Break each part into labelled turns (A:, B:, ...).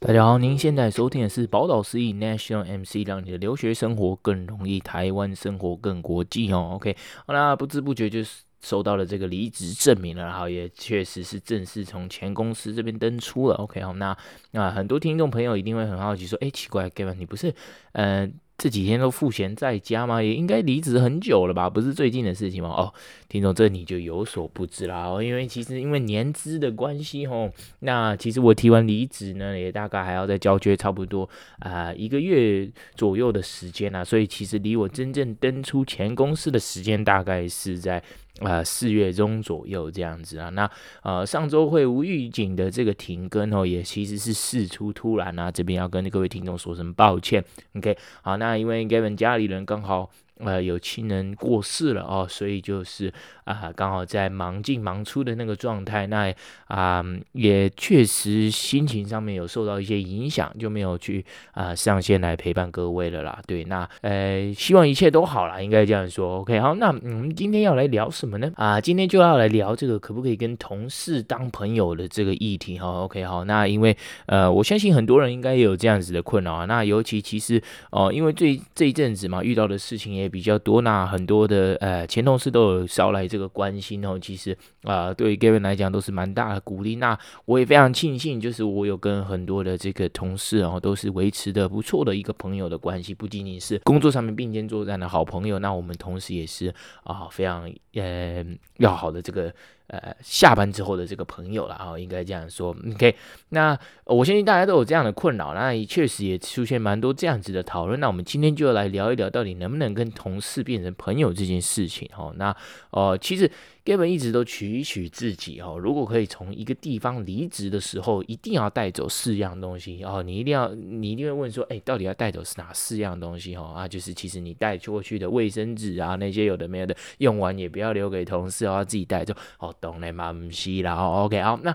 A: 大家好，您现在收听的是宝岛司仪 National MC，让你的留学生活更容易，台湾生活更国际哦。OK，好啦，不知不觉就是收到了这个离职证明了，然后也确实是正式从前公司这边登出了。OK，好，那那很多听众朋友一定会很好奇说，哎，奇怪，Gavin，你不是嗯？呃这几天都赋闲在家吗？也应该离职很久了吧？不是最近的事情吗？哦，听众，这你就有所不知啦哦。因为其实因为年资的关系哦，那其实我提完离职呢，也大概还要再交接差不多啊、一个月左右的时间啊，所以其实离我真正登出前公司的时间大概是在。啊、四月中左右这样子啊，那呃上周会无预警的这个停更哦，也其实是事出突然啊，这边要跟各位听众说声抱歉。OK，好，那因为 Gavin 家里人刚好。呃，有亲人过世了哦，所以就是啊、刚好在忙进忙出的那个状态，那啊、也确实心情上面有受到一些影响，就没有去啊、上线来陪伴各位了啦。对，那呃，希望一切都好啦，应该这样说。OK，好，那我们今天要来聊什么呢？啊、今天就要来聊这个可不可以跟同事当朋友的这个议题哈。OK，好，那因为呃，我相信很多人应该也有这样子的困扰啊。那尤其其实哦、因为这这一阵子嘛，遇到的事情也。比较多，那很多的呃前同事都有捎来这个关心哦，其实啊、对于 Gavin 来讲都是蛮大的鼓励。那我也非常庆幸，就是我有跟很多的这个同事哦，都是维持的不错的一个朋友的关系，不仅仅是工作上面并肩作战的好朋友，那我们同时也是啊、非常呃要好的这个。呃，下班之后的这个朋友了啊，应该这样说。OK，那我相信大家都有这样的困扰，那也确实也出现蛮多这样子的讨论。那我们今天就来聊一聊，到底能不能跟同事变成朋友这件事情。哦，那呃，其实。Gavin 一直都取取自己哦，如果可以从一个地方离职的时候，一定要带走四样东西哦。你一定要，你一定会问说，哎，到底要带走哪四样东西哦？啊，就是其实你带过去的卫生纸啊，那些有的没有的，用完也不要留给同事哦，自己带走哦。懂了吗？不是啦，哦，OK，好，那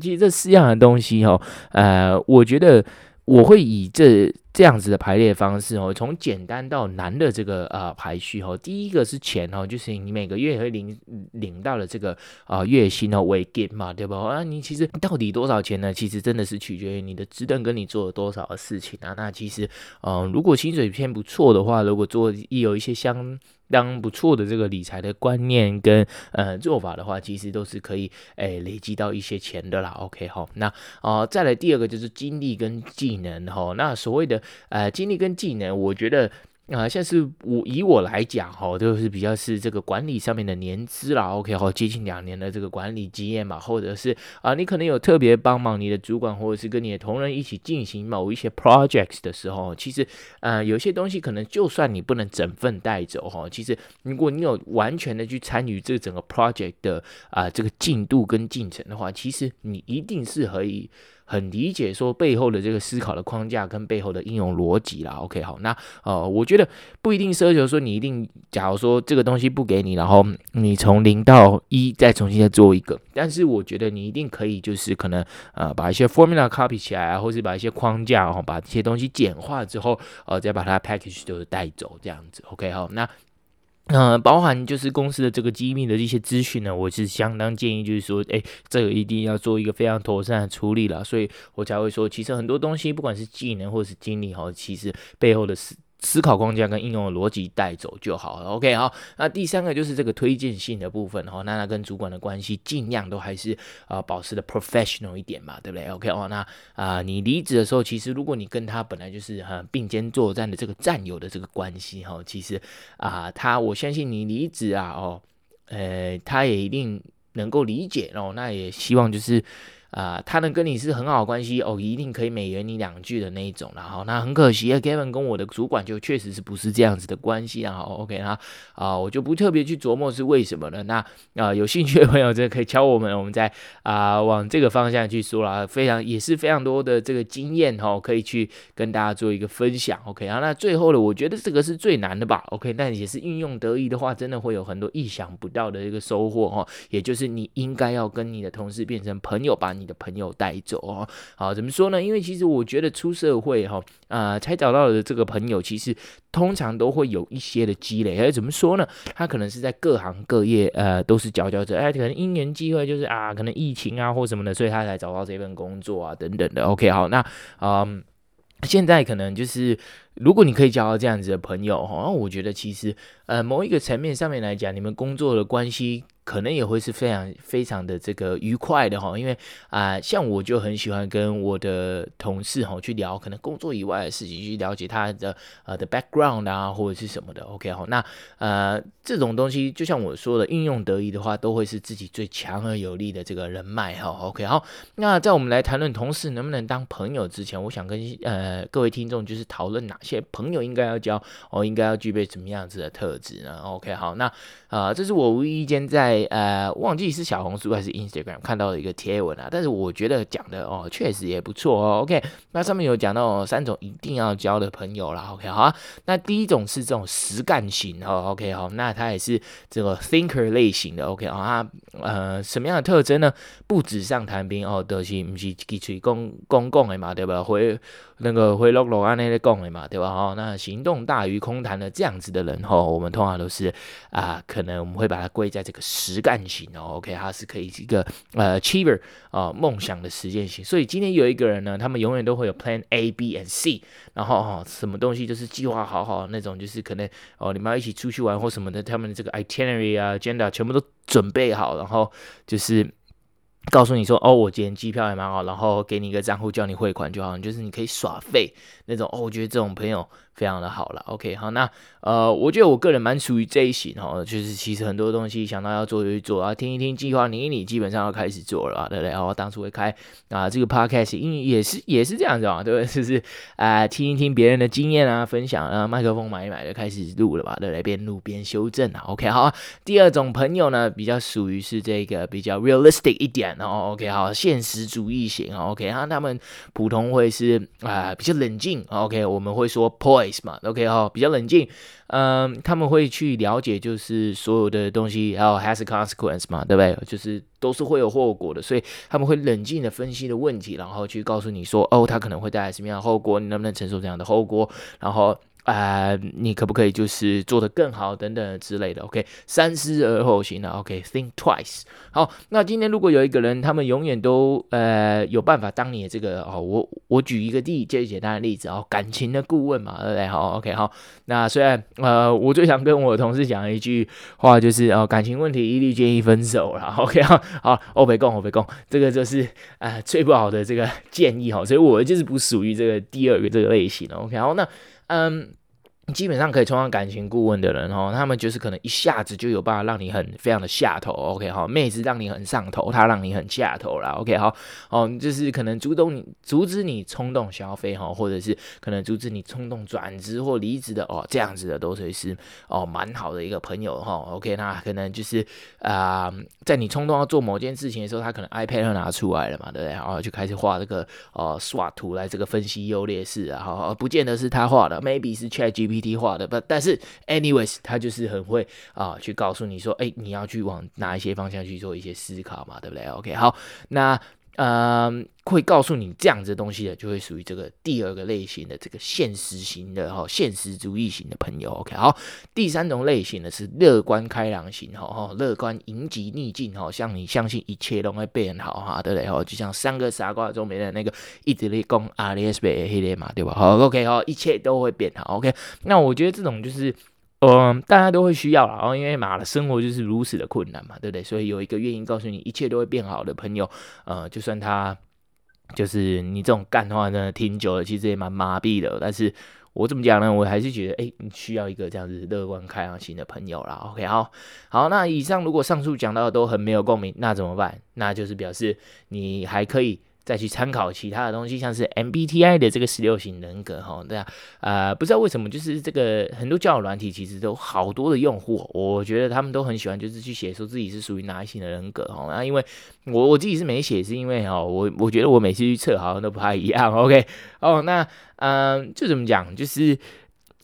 A: 其实这四样的东西哦，呃，我觉得。我会以这这样子的排列方式哦，从简单到难的这个呃排序哦。第一个是钱哦，就是你每个月会领领到的这个啊、呃、月薪哦为 give 嘛，对吧？啊，你其实到底多少钱呢？其实真的是取决于你的职等跟你做了多少的事情啊。那其实嗯、呃，如果薪水偏不错的话，如果做一有一些相当不错的这个理财的观念跟呃做法的话，其实都是可以诶、累积到一些钱的啦。OK 好，那啊、再来第二个就是精力跟技能哈。那所谓的呃精力跟技能，我觉得。啊，像是我以我来讲哈，就是比较是这个管理上面的年资啦，OK 哈，接近两年的这个管理经验嘛，或者是啊，你可能有特别帮忙你的主管，或者是跟你的同仁一起进行某一些 projects 的时候，其实呃，有些东西可能就算你不能整份带走哈，其实如果你有完全的去参与这整个 project 的啊这个进度跟进程的话，其实你一定是可以。很理解说背后的这个思考的框架跟背后的应用逻辑啦。OK，好，那呃，我觉得不一定奢求说你一定，假如说这个东西不给你，然后你从零到一再重新再做一个，但是我觉得你一定可以，就是可能呃把一些 formula copy 起来啊，或是把一些框架然后把这些东西简化之后，呃，再把它 package 都带走这样子。OK，好，那。嗯、包含就是公司的这个机密的一些资讯呢，我是相当建议，就是说，哎，这个一定要做一个非常妥善的处理了，所以我才会说，其实很多东西，不管是技能或是经历哈，其实背后的事。思考框架跟应用的逻辑带走就好了。OK，好，那第三个就是这个推荐信的部分哈，那他跟主管的关系尽量都还是啊、保持的 professional 一点嘛，对不对？OK，哦，那啊、你离职的时候，其实如果你跟他本来就是很并肩作战的这个战友的这个关系哈，其实啊、他我相信你离职啊哦，呃他也一定能够理解哦，那也希望就是。啊、他能跟你是很好关系哦，一定可以美言你两句的那一种。然后，那很可惜啊，Gavin 跟我的主管就确实是不是这样子的关系。然后，OK 啊，啊，我就不特别去琢磨是为什么了。那啊、有兴趣的朋友这可以敲我们，我们再啊、往这个方向去说了。非常也是非常多的这个经验哈、哦，可以去跟大家做一个分享。OK 啊，那最后的我觉得这个是最难的吧。OK，但也是运用得宜的话，真的会有很多意想不到的一个收获、哦。也就是你应该要跟你的同事变成朋友吧。你的朋友带走哦。好，怎么说呢？因为其实我觉得出社会哈，啊、呃，才找到的这个朋友，其实通常都会有一些的积累。哎，怎么说呢？他可能是在各行各业，呃，都是佼佼者。哎，可能因缘际会，就是啊，可能疫情啊或什么的，所以他才找到这份工作啊，等等的。OK，好，那嗯。现在可能就是，如果你可以交到这样子的朋友哈，我觉得其实呃某一个层面上面来讲，你们工作的关系。可能也会是非常非常的这个愉快的哈，因为啊、像我就很喜欢跟我的同事哈去聊，可能工作以外的事情，去了解他的呃的 background 啊，或者是什么的。OK 哈，那呃这种东西，就像我说的，运用得宜的话，都会是自己最强而有力的这个人脉哈。OK 好，那在我们来谈论同事能不能当朋友之前，我想跟呃各位听众就是讨论哪些朋友应该要交，哦应该要具备什么样子的特质呢？OK 好，那啊、呃、这是我无意间在。呃，忘记是小红书还是 Instagram 看到的一个贴文啊，但是我觉得讲的哦，确实也不错哦。OK，那上面有讲到、三种一定要交的朋友啦。OK，好啊，那第一种是这种实干型哦。OK，好，那他也是这个 thinker 类型的。OK，啊，呃，什么样的特征呢？不纸上谈兵哦，都、就是不是去吹公公共的嘛，对吧？会那个会落落安那些讲的嘛，对吧？哦，那行动大于空谈的这样子的人哦，我们通常都是啊、可能我们会把它归在这个实干型哦。OK，他是可以一个呃 achiever 啊，梦想的实践型。所以今天有一个人呢，他们永远都会有 Plan A、B and C，然后哈，什么东西就是计划好好那种，就是可能哦，你们要一起出去玩或什么的，他们的这个 itinerary 啊、agenda 全部都准备好，然后就是。告诉你说哦，我今天机票也蛮好，然后给你一个账户叫你汇款就好，就是你可以耍废那种哦。我觉得这种朋友非常的好了。OK，好，那呃，我觉得我个人蛮属于这一型哦，就是其实很多东西想到要做就去做啊，听一听计划，你你基本上要开始做了，对不对？然后当初会开啊这个 podcast，因为也是也是这样子啊，对不对？就是啊、听一听别人的经验啊，分享啊，麦克风买一买就开始录了吧，对不对？边录边修正啊。OK，好。第二种朋友呢，比较属于是这个比较 realistic 一点。然后 OK 好，现实主义型 OK，然后他们普通会是啊、比较冷静 OK，我们会说 poise 嘛 OK 好，比较冷静，嗯，他们会去了解就是所有的东西，还有 has a consequence 嘛，对不对？就是都是会有后果的，所以他们会冷静的分析的问题，然后去告诉你说，哦，他可能会带来什么样的后果，你能不能承受这样的后果，然后。啊、你可不可以就是做得更好等等之类的？OK，三思而后行的。OK，think twice。好，那今天如果有一个人，他们永远都呃有办法当你的这个哦，我我举一个第最简单的例子哦，感情的顾问嘛，对不对？好，OK，好。那虽然呃，我最想跟我的同事讲一句话，就是哦，感情问题一律建议分手了。OK，好，好，欧北共，欧北共，这个就是啊、呃、最不好的这个建议哈，所以我就是不属于这个第二个这个类型的。OK，好，那。嗯，基本上可以充当感情顾问的人哦，他们就是可能一下子就有办法让你很非常的下头，OK 好，妹子让你很上头，他让你很下头啦，OK 好，哦，就是可能阻动你阻止你冲动消费哈，或者是可能阻止你冲动转职或离职的哦，这样子的都是是哦蛮好的一个朋友哈，OK 那可能就是啊、在你冲动要做某件事情的时候，他可能 iPad 拿出来了嘛，对不对？然后就开始画这个哦 SWOT 图来这个分析优劣势啊，好，不见得是他画的。maybe 是 ChatGPT 画的，不，但是 anyways，他就是很会啊，去告诉你说，哎，你要去往哪一些方向去做一些思考嘛，对不对？OK，好，那。嗯，会告诉你这样子的东西的，就会属于这个第二个类型的这个现实型的哈，现实主义型的朋友。OK，好，第三种类型的是乐观开朗型哈哈，乐观迎击逆境哈，像你相信一切都会变好哈，对不对？哈，就像三个傻瓜中没的那个一直在讲阿里斯贝黑脸嘛，对吧？好，OK，好，一切都会变好。OK，那我觉得这种就是。嗯，大家都会需要啦，然后因为马的生活就是如此的困难嘛，对不对？所以有一个愿意告诉你一切都会变好的朋友，呃，就算他就是你这种干的话呢，挺久了，其实也蛮麻痹的。但是我怎么讲呢？我还是觉得，哎，你需要一个这样子乐观开朗型的朋友啦。OK，好，好，那以上如果上述讲到的都很没有共鸣，那怎么办？那就是表示你还可以。再去参考其他的东西，像是 MBTI 的这个十六型人格，哈，对啊，呃，不知道为什么，就是这个很多交友软体其实都好多的用户，我觉得他们都很喜欢，就是去写说自己是属于哪一型的人格，哈，那因为我我自己是没写，是因为哈，我我觉得我每次去测好像都不太一样，OK，哦，那嗯，就怎么讲，就是。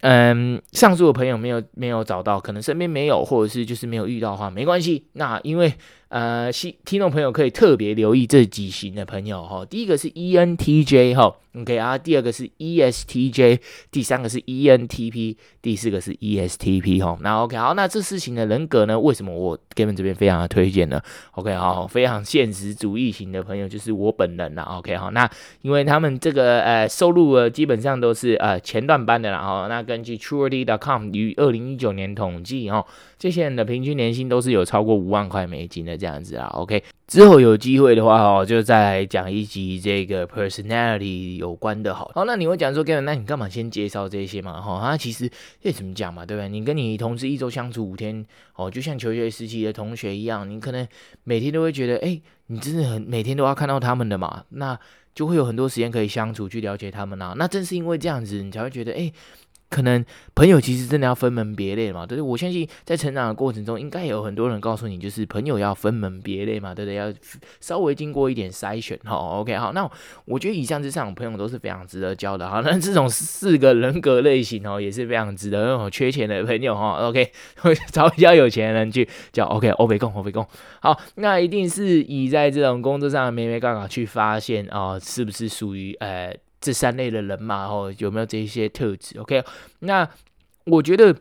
A: 嗯，上述的朋友没有没有找到，可能身边没有，或者是就是没有遇到的话，没关系。那因为呃，听众朋友可以特别留意这几型的朋友哈。第一个是 ENTJ 哈，OK 啊，第二个是 ESTJ，第三个是 ENTP，第四个是 ESTP 哈。那 OK 好，那这四型的人格呢，为什么我 Kevin 这边非常的推荐呢？OK 好，非常现实主义型的朋友就是我本人啦。OK 好，那因为他们这个呃收入呃基本上都是呃前段班的啦哈。那根据 Truity.com 于二零一九年统计哈，这些人的平均年薪都是有超过五万块美金的。这样子啊，OK，之后有机会的话哦，就再来讲一集这个 personality 有关的。好，好，那你会讲说，Kevin，那你干嘛先介绍这些嘛？哈，啊，其实这怎么讲嘛，对不对？你跟你同事一周相处五天，哦，就像求学时期的同学一样，你可能每天都会觉得，哎，你真的很每天都要看到他们的嘛，那就会有很多时间可以相处，去了解他们啊。那正是因为这样子，你才会觉得，哎。可能朋友其实真的要分门别类嘛，对不对？我相信在成长的过程中，应该有很多人告诉你，就是朋友要分门别类嘛，对不对？要稍微经过一点筛选，哈，OK，好。那我觉得以上这三种朋友都是非常值得交的，好。那这种四个人格类型哦，也是非常值得那种缺钱的朋友哈，OK，找比较有钱的人去叫 OK，欧北共，欧北共。好，那一定是以在这种工作上的眉眉角角去发现啊、呃，是不是属于呃。这三类的人嘛，哦，有没有这些特质？OK，那我觉得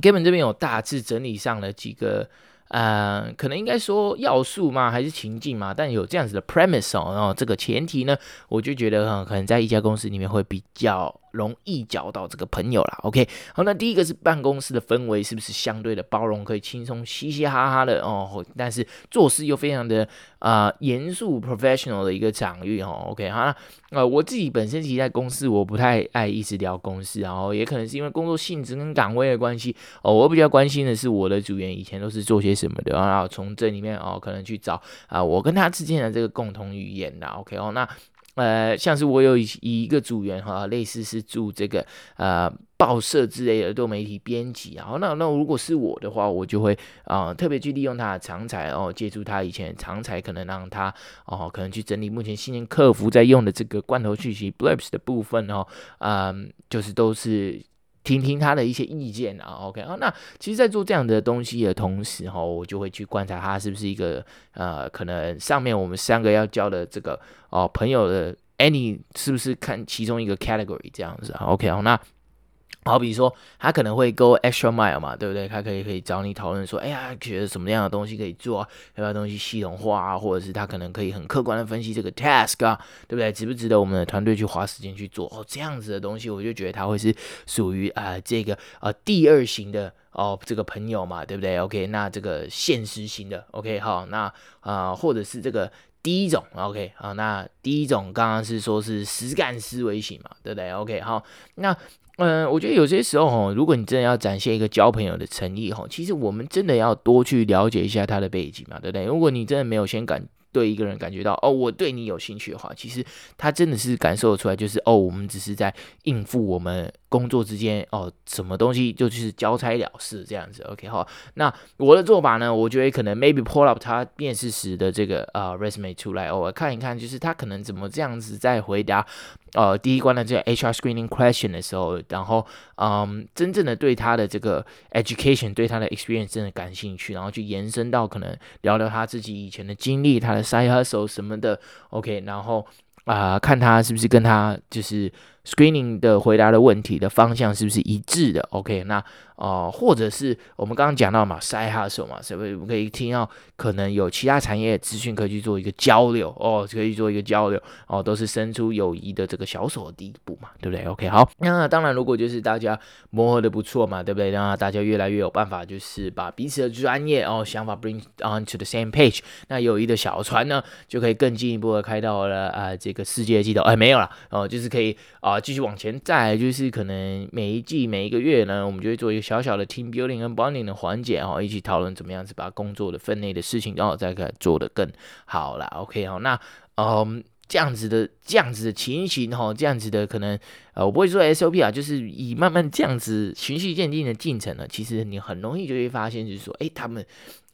A: 根本这边有大致整理上了几个，呃，可能应该说要素嘛，还是情境嘛？但有这样子的 premise 哦，然后这个前提呢，我就觉得哈，可能在一家公司里面会比较。容易交到这个朋友啦，OK，好，那第一个是办公室的氛围是不是相对的包容，可以轻松嘻嘻哈哈的哦，但是做事又非常的啊、严肃 professional 的一个场域哦，OK，好，那呃我自己本身其实在公司我不太爱一直聊公司，然后也可能是因为工作性质跟岗位的关系哦，我比较关心的是我的组员以前都是做些什么的，然后从这里面哦可能去找啊、我跟他之间的这个共同语言的，OK 哦，那。呃，像是我有以一个组员哈，类似是做这个呃报社之类的多媒体编辑然后，那那如果是我的话，我就会啊、特别去利用他的长才哦，借助他以前的长才，可能让他哦可能去整理目前新人客服在用的这个罐头讯息 blips 的部分哦，嗯、就是都是。听听他的一些意见啊，OK 啊，那其实，在做这样的东西的同时，哈，我就会去观察他是不是一个呃，可能上面我们三个要交的这个哦朋友的 any 是不是看其中一个 category 这样子，OK 啊，那。好比说，他可能会 go extra mile 嘛，对不对？他可以可以找你讨论说，哎呀，觉得什么样的东西可以做啊？要不要东西系统化啊？或者是他可能可以很客观的分析这个 task 啊，对不对？值不值得我们的团队去花时间去做？哦，这样子的东西，我就觉得他会是属于啊、呃、这个呃第二型的哦这个朋友嘛，对不对？OK，那这个现实型的，OK，好，那啊、或者是这个第一种，OK，好，那第一种刚刚是说是实干思维型嘛，对不对？OK，好，那。嗯，我觉得有些时候哈，如果你真的要展现一个交朋友的诚意哈，其实我们真的要多去了解一下他的背景嘛，对不对？如果你真的没有先感对一个人感觉到哦，我对你有兴趣的话，其实他真的是感受得出来，就是哦，我们只是在应付我们。工作之间哦，什么东西就是交差了事这样子，OK 好。那我的做法呢，我觉得可能 maybe pull up 他面试时的这个啊、resume 出来，哦，我看一看，就是他可能怎么这样子在回答呃第一关的这个 HR screening question 的时候，然后嗯，真正的对他的这个 education 对他的 experience 真的感兴趣，然后去延伸到可能聊聊他自己以前的经历，他的 side hustle 什么的，OK，然后啊、看他是不是跟他就是。Screening 的回答的问题的方向是不是一致的？OK，那哦、或者是我们刚刚讲到嘛，Side Hustle 嘛，是不是我们可以听到可能有其他产业资讯可以去做一个交流哦，可以做一个交流哦，都是伸出友谊的这个小手的第一步嘛，对不对？OK，好，那当然如果就是大家磨合的不错嘛，对不对？那大家越来越有办法，就是把彼此的专业哦想法 bring on to the same page，那友谊的小船呢就可以更进一步的开到了啊、这个世界尽头，哎没有了哦，就是可以啊。继续往前，再就是可能每一季每一个月呢，我们就会做一个小小的 team building 跟 bonding 的环节，哈一起讨论怎么样子把工作的分内的事情，然后再给做得更好了。OK，好，那嗯，这样子的这样子的情形哈，这样子的可能呃，我不会说 SOP 啊，就是以慢慢这样子循序渐进的进程呢，其实你很容易就会发现，就是说，哎，他们。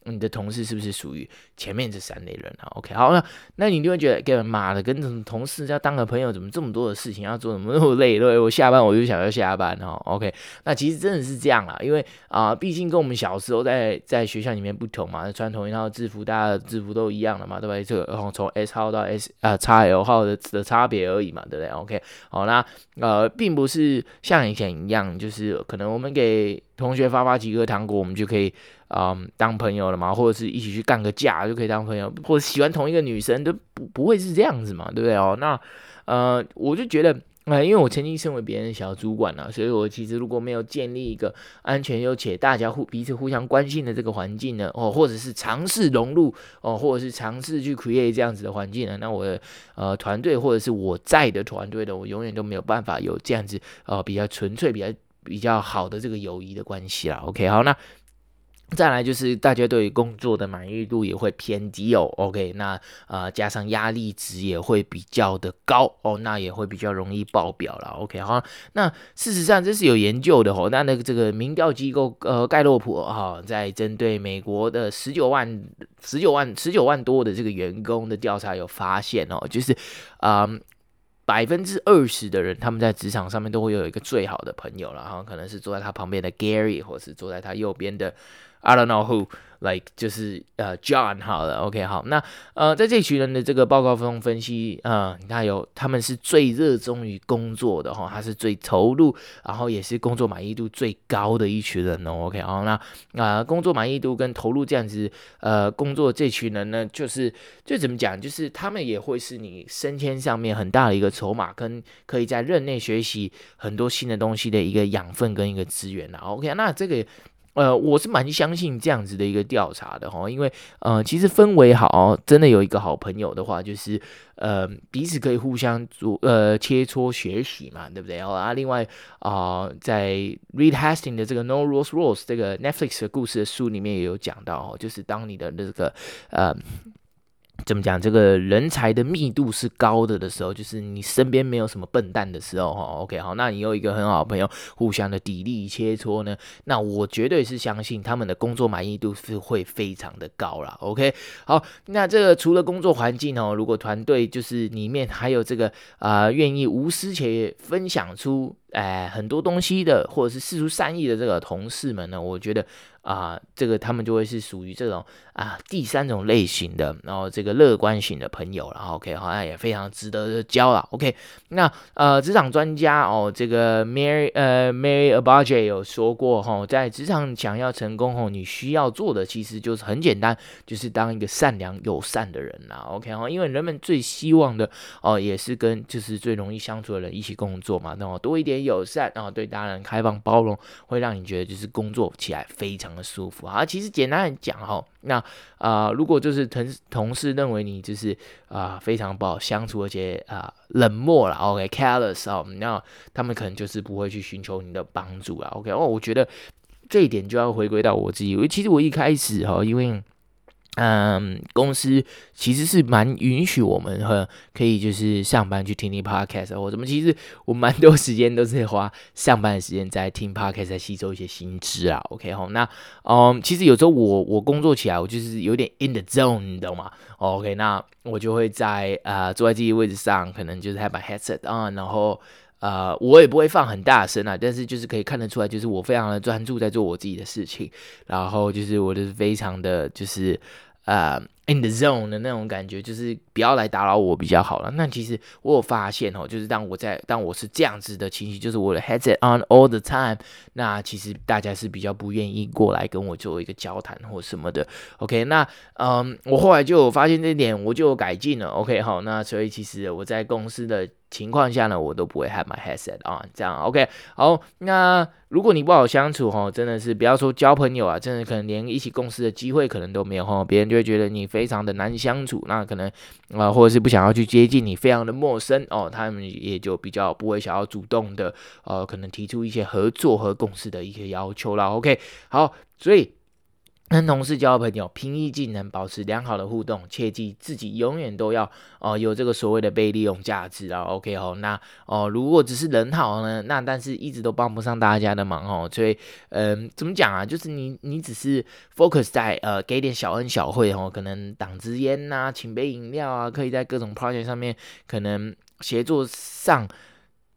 A: 你的同事是不是属于前面这三类人啊？OK，好，那那你就会觉得，妈的，跟同事要当个朋友，怎么这么多的事情要做，怎么那么累？对，我下班我就想要下班哈。OK，那其实真的是这样啦，因为啊、毕竟跟我们小时候在在学校里面不同嘛，穿同一套制服，大家的制服都一样的嘛，对不对？这个然后从 S 号到 S 啊、呃、XL 号的的差别而已嘛，对不对？OK，好，那呃，并不是像以前一样，就是可能我们给同学发发几颗糖果，我们就可以。嗯，当朋友了嘛，或者是一起去干个架就可以当朋友，或者喜欢同一个女生都不不会是这样子嘛，对不对哦？那呃，我就觉得，呃，因为我曾经身为别人的小主管啊，所以我其实如果没有建立一个安全又且大家互彼此互相关心的这个环境呢，哦，或者是尝试融入哦，或者是尝试去 create 这样子的环境呢，那我的呃团队或者是我在的团队的，我永远都没有办法有这样子呃比较纯粹、比较比较好的这个友谊的关系啦。OK，好，那。再来就是大家对工作的满意度也会偏低哦，OK，那呃加上压力值也会比较的高哦，那也会比较容易爆表了，OK，好，那事实上这是有研究的哦，那那个这个民调机构呃盖洛普哈、哦，在针对美国的十九万十九万十九万多的这个员工的调查有发现哦，就是啊百分之二十的人他们在职场上面都会有一个最好的朋友了，然后可能是坐在他旁边的 Gary，或是坐在他右边的。I don't know who, like 就是呃、John 好了，OK 好，那呃在这群人的这个报告中分析，呃，他有他们是最热衷于工作的哈，他是最投入，然后也是工作满意度最高的一群人哦，OK 好，那啊、呃、工作满意度跟投入这样子呃工作这群人呢，就是就怎么讲，就是他们也会是你升迁上面很大的一个筹码，跟可以在任内学习很多新的东西的一个养分跟一个资源啦，OK 那这个。呃，我是蛮相信这样子的一个调查的哈，因为呃，其实氛围好，真的有一个好朋友的话，就是呃，彼此可以互相做呃切磋学习嘛，对不对？然后啊，另外啊、在 Reed Hastings 的这个 No Rules Rules 这个 Netflix 的故事的书里面也有讲到哦，就是当你的那个呃。怎么讲？这个人才的密度是高的的时候，就是你身边没有什么笨蛋的时候，哈。OK，好，那你有一个很好的朋友，互相的砥砺切磋呢，那我绝对是相信他们的工作满意度是会非常的高啦。OK，好，那这个除了工作环境哦，如果团队就是里面还有这个啊、愿意无私且分享出。哎，很多东西的，或者是释出善意的这个同事们呢，我觉得啊、这个他们就会是属于这种啊第三种类型的，然后这个乐观型的朋友，然后 OK，好像也非常值得交了。OK，那呃，职场专家哦，这个 Mary 呃 Mary Abaje 有说过哈、哦，在职场想要成功哦，你需要做的其实就是很简单，就是当一个善良友善的人啦。OK 哈，因为人们最希望的哦，也是跟就是最容易相处的人一起工作嘛，那么多一点。友善，然后对大人开放包容，会让你觉得就是工作起来非常的舒服啊。其实简单来讲哈，那啊、如果就是同同事认为你就是啊、非常不好相处，而且啊、冷漠了，OK，careless 啊，那他们可能就是不会去寻求你的帮助了，OK。哦，我觉得这一点就要回归到我自己，因为其实我一开始哈，因为。嗯，公司其实是蛮允许我们和可以就是上班去听听 podcast，或者什么。其实我蛮多时间都是花上班的时间在听 podcast，在吸收一些新知啊。OK 好，那嗯，其实有时候我我工作起来，我就是有点 in the zone，你懂吗？OK，那我就会在呃坐在自己位置上，可能就是还把 headset on，然后呃我也不会放很大声啊，但是就是可以看得出来，就是我非常的专注在做我自己的事情，然后就是我就是非常的就是。呃、in the zone 的那种感觉，就是不要来打扰我比较好了。那其实我有发现哦，就是当我在当我是这样子的情绪，就是我的 headset on all the time，那其实大家是比较不愿意过来跟我做一个交谈或什么的。OK，那嗯，我后来就有发现这点，我就改进了。OK，好，那所以其实我在公司的。情况下呢，我都不会 have my headset on，这样 OK。好，那如果你不好相处哈，真的是不要说交朋友啊，真的可能连一起共事的机会可能都没有哈，别人就会觉得你非常的难相处，那可能啊、或者是不想要去接近你，非常的陌生哦，他们也就比较不会想要主动的呃，可能提出一些合作和共识的一些要求了。OK，好，所以。跟同事交朋友，平易近人，保持良好的互动，切记自己永远都要哦、有这个所谓的被利用价值啊。OK 哦，那哦、如果只是人好呢，那但是一直都帮不上大家的忙哦。所以嗯、怎么讲啊？就是你你只是 focus 在呃给点小恩小惠哦，可能挡支烟呐，请杯饮料啊，可以在各种 project 上面可能协作上。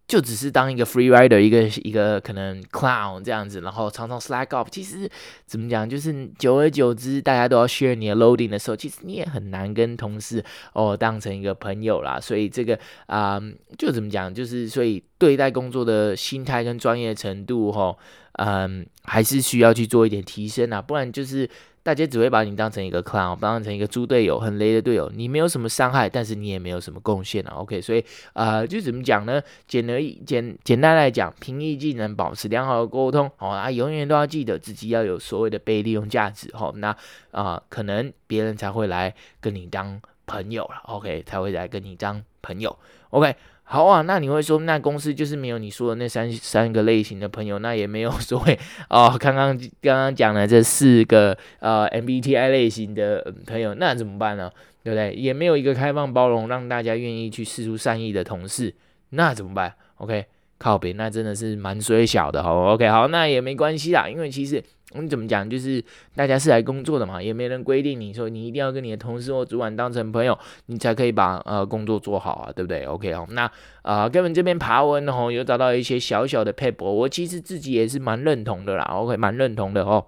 A: 就只是当一个 free rider，一个一个可能 clown 这样子，然后常常 slack off。其实怎么讲，就是久而久之，大家都要 share 你的 loading 的时候，其实你也很难跟同事哦当成一个朋友啦。所以这个啊、就怎么讲，就是所以对待工作的心态跟专业程度，哈，嗯，还是需要去做一点提升啊，不然就是。大家只会把你当成一个 clown，当成一个猪队友，很雷的队友。你没有什么伤害，但是你也没有什么贡献啊。OK，所以呃，就怎么讲呢？简而简简单来讲，平易近人，保持良好的沟通，好、啊，永远都要记得自己要有所谓的被利用价值。好、那啊、可能别人才会来跟你当朋友了。OK，才会来跟你当朋友。OK。好啊，那你会说，那公司就是没有你说的那三三个类型的朋友，那也没有所谓哦。刚刚刚刚讲的这四个呃 MBTI 类型的朋友，那怎么办呢？对不对？也没有一个开放包容，让大家愿意去试出善意的同事，那怎么办？OK，靠北，那真的是蛮衰小的。好，OK，好，那也没关系啦，因为其实。你怎么讲？就是大家是来工作的嘛，也没人规定你说你一定要跟你的同事或主管当成朋友，你才可以把呃工作做好啊，对不对？OK 哦，那啊，根、呃、我们这边爬文哦，有找到一些小小的配博，我其实自己也是蛮认同的啦，OK，蛮认同的哦。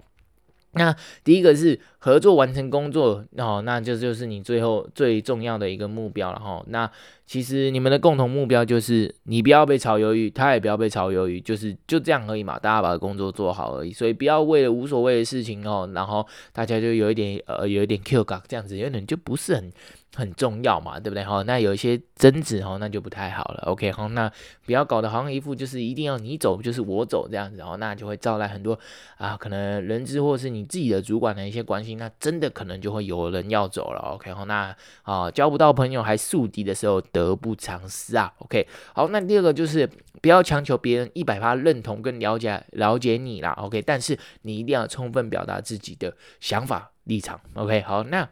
A: 那第一个是合作完成工作哦，那这就，是你最后最重要的一个目标了哈。那其实你们的共同目标就是你不要被炒鱿鱼，他也不要被炒鱿鱼，就是就这样而已嘛，大家把工作做好而已。所以不要为了无所谓的事情哦，然后大家就有一点呃有一点 Q 感这样子，有点就不是很。很重要嘛，对不对？好，那有一些争执哦，那就不太好了。OK，好，那不要搞得好像一副就是一定要你走就是我走这样子哦，那就会招来很多啊，可能人资或是你自己的主管的一些关心，那真的可能就会有人要走了。OK，好，那啊交不到朋友还树敌的时候得不偿失啊。OK，好，那第二个就是不要强求别人一百趴认同跟了解了解你啦。OK，但是你一定要充分表达自己的想法立场。OK，好，那。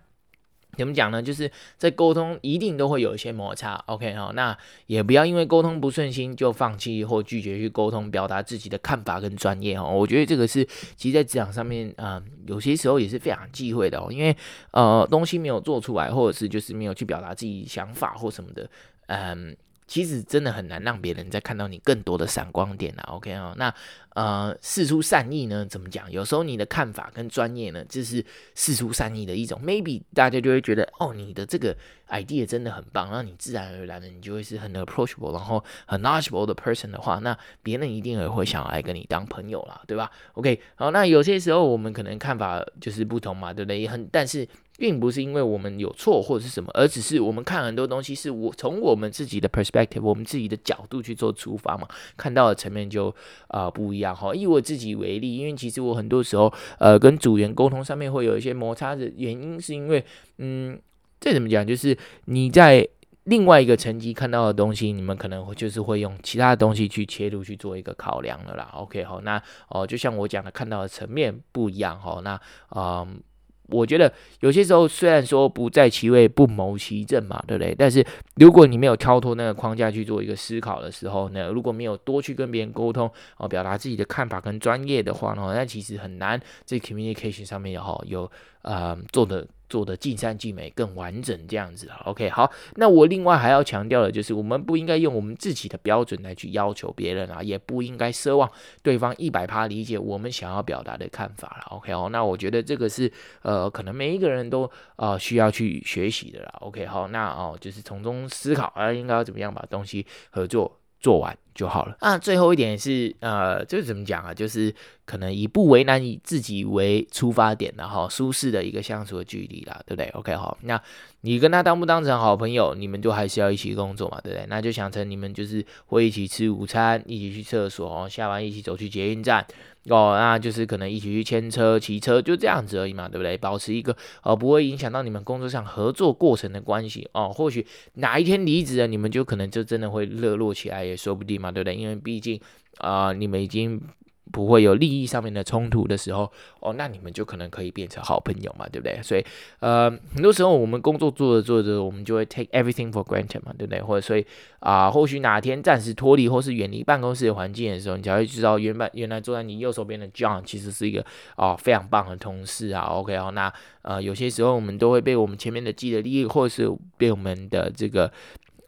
A: 怎么讲呢？就是在沟通一定都会有一些摩擦，OK 哈，那也不要因为沟通不顺心就放弃或拒绝去沟通，表达自己的看法跟专业哈。我觉得这个是其实在职场上面嗯、有些时候也是非常忌讳的哦，因为呃东西没有做出来，或者是就是没有去表达自己想法或什么的，嗯。其实真的很难让别人再看到你更多的闪光点了，OK 啊？那呃，事出善意呢？怎么讲？有时候你的看法跟专业呢，就是事出善意的一种。Maybe 大家就会觉得，哦，你的这个 idea 真的很棒，然后你自然而然的，你就会是很 approachable，然后很 knowledgeable 的 person 的话，那别人一定也会想来跟你当朋友啦，对吧？OK，好，那有些时候我们可能看法就是不同嘛，对不对？也很，但是。并不是因为我们有错或者是什么，而只是我们看很多东西是我从我们自己的 perspective，我们自己的角度去做出发嘛，看到的层面就啊、不一样哈。以我自己为例，因为其实我很多时候呃跟组员沟通上面会有一些摩擦的原因，是因为嗯，这怎么讲？就是你在另外一个层级看到的东西，你们可能会就是会用其他的东西去切入去做一个考量了啦。OK 好，那哦、就像我讲的，看到的层面不一样哈。那嗯。我觉得有些时候虽然说不在其位不谋其政嘛，对不对？但是如果你没有跳脱那个框架去做一个思考的时候呢，如果没有多去跟别人沟通哦，表达自己的看法跟专业的话呢，那其实很难在 communication 上面也好有啊、呃、做的。做的尽善尽美，更完整这样子，OK，好，那我另外还要强调的就是，我们不应该用我们自己的标准来去要求别人啊，也不应该奢望对方一百趴理解我们想要表达的看法了，OK，好，那我觉得这个是呃，可能每一个人都呃需要去学习的啦，OK，好，那哦，就是从中思考啊，应该要怎么样把东西合作做完。就好了。那最后一点是呃，就是怎么讲啊？就是。可能以不为难以自己为出发点的哈，舒适的一个相处的距离啦，对不对？OK，好，那你跟他当不当成好朋友，你们就还是要一起工作嘛，对不对？那就想成你们就是会一起吃午餐，一起去厕所，下班一起走去捷运站哦，那就是可能一起去牵车、骑车，就这样子而已嘛，对不对？保持一个呃不会影响到你们工作上合作过程的关系哦。或许哪一天离职了，你们就可能就真的会热络起来也说不定嘛，对不对？因为毕竟啊、你们已经。不会有利益上面的冲突的时候，哦，那你们就可能可以变成好朋友嘛，对不对？所以，呃，很多时候我们工作做着做着，我们就会 take everything for granted 嘛，对不对？或者所以啊、或许哪天暂时脱离或是远离办公室的环境的时候，你才会知道原本原来坐在你右手边的 John 其实是一个啊、非常棒的同事啊。OK 哦，那呃有些时候我们都会被我们前面的既得利益，或者是被我们的这个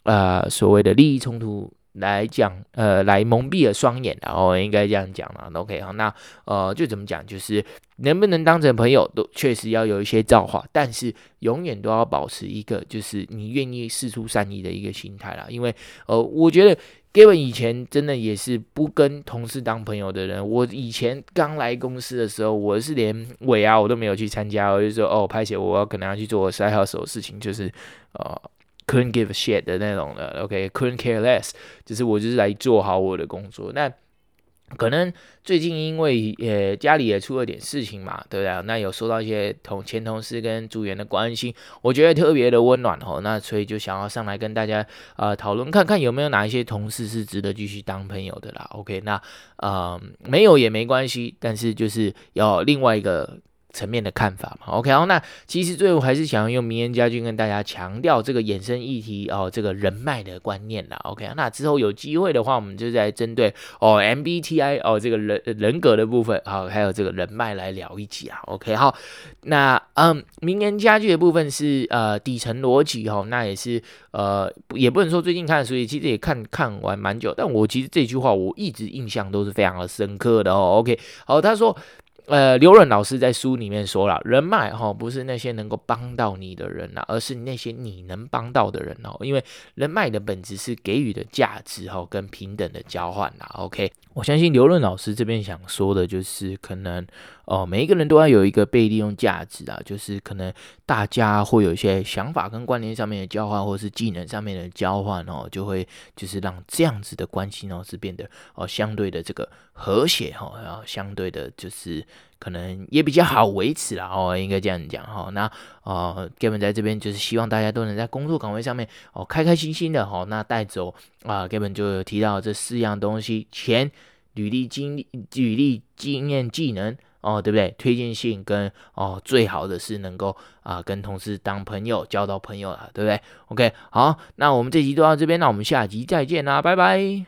A: 呃所谓的利益冲突。来讲，呃，来蒙蔽了双眼，然后应该这样讲了。OK，好，那呃，就怎么讲，就是能不能当成朋友，都确实要有一些造化，但是永远都要保持一个，就是你愿意释出善意的一个心态啦。因为，呃，我觉得 Gavin 以前真的也是不跟同事当朋友的人。我以前刚来公司的时候，我是连尾啊我都没有去参加，我就说哦，拍写，我要可能要去做我 side hustle 的事情，就是呃。Couldn't give a shit 的那种的，OK，couldn't care less，就是我就是来做好我的工作。那可能最近因为呃家里也出了点事情嘛，对不对？那有收到一些同前同事跟组员的关心，我觉得特别的温暖哦。那所以就想要上来跟大家呃讨论，看看有没有哪一些同事是值得继续当朋友的啦。OK，那呃没有也没关系，但是就是要另外一个。层面的看法嘛，OK，好，那其实最后还是想要用名言佳句跟大家强调这个衍生议题哦，这个人脉的观念啦，OK，那之后有机会的话，我们就在针对哦 MBTI 哦这个人人格的部分，好，还有这个人脉来聊一集啊，OK，好，那嗯名言佳句的部分是呃底层逻辑哈，那也是呃也不能说最近看，所以其实也看看完蛮久，但我其实这句话我一直印象都是非常的深刻的哦，OK，好，他说。呃，刘润老师在书里面说了，人脉哈不是那些能够帮到你的人呐，而是那些你能帮到的人哦。因为人脉的本质是给予的价值哈，跟平等的交换呐。OK，我相信刘润老师这边想说的就是可能。哦，每一个人都要有一个被利用价值啊，就是可能大家会有一些想法跟观念上面的交换，或是技能上面的交换哦，就会就是让这样子的关系呢是变得哦相对的这个和谐哈，然后相对的就是可能也比较好维持啦哦，应该这样讲哈。那呃，Gavin 在这边就是希望大家都能在工作岗位上面哦开开心心的哈，那带走啊，Gavin 就提到这四样东西：钱、履历、经历、履历、经验、技能。哦，对不对？推荐信跟哦，最好的是能够啊、跟同事当朋友，交到朋友了，对不对？OK，好，那我们这集就到这边，那我们下集再见啦，拜拜。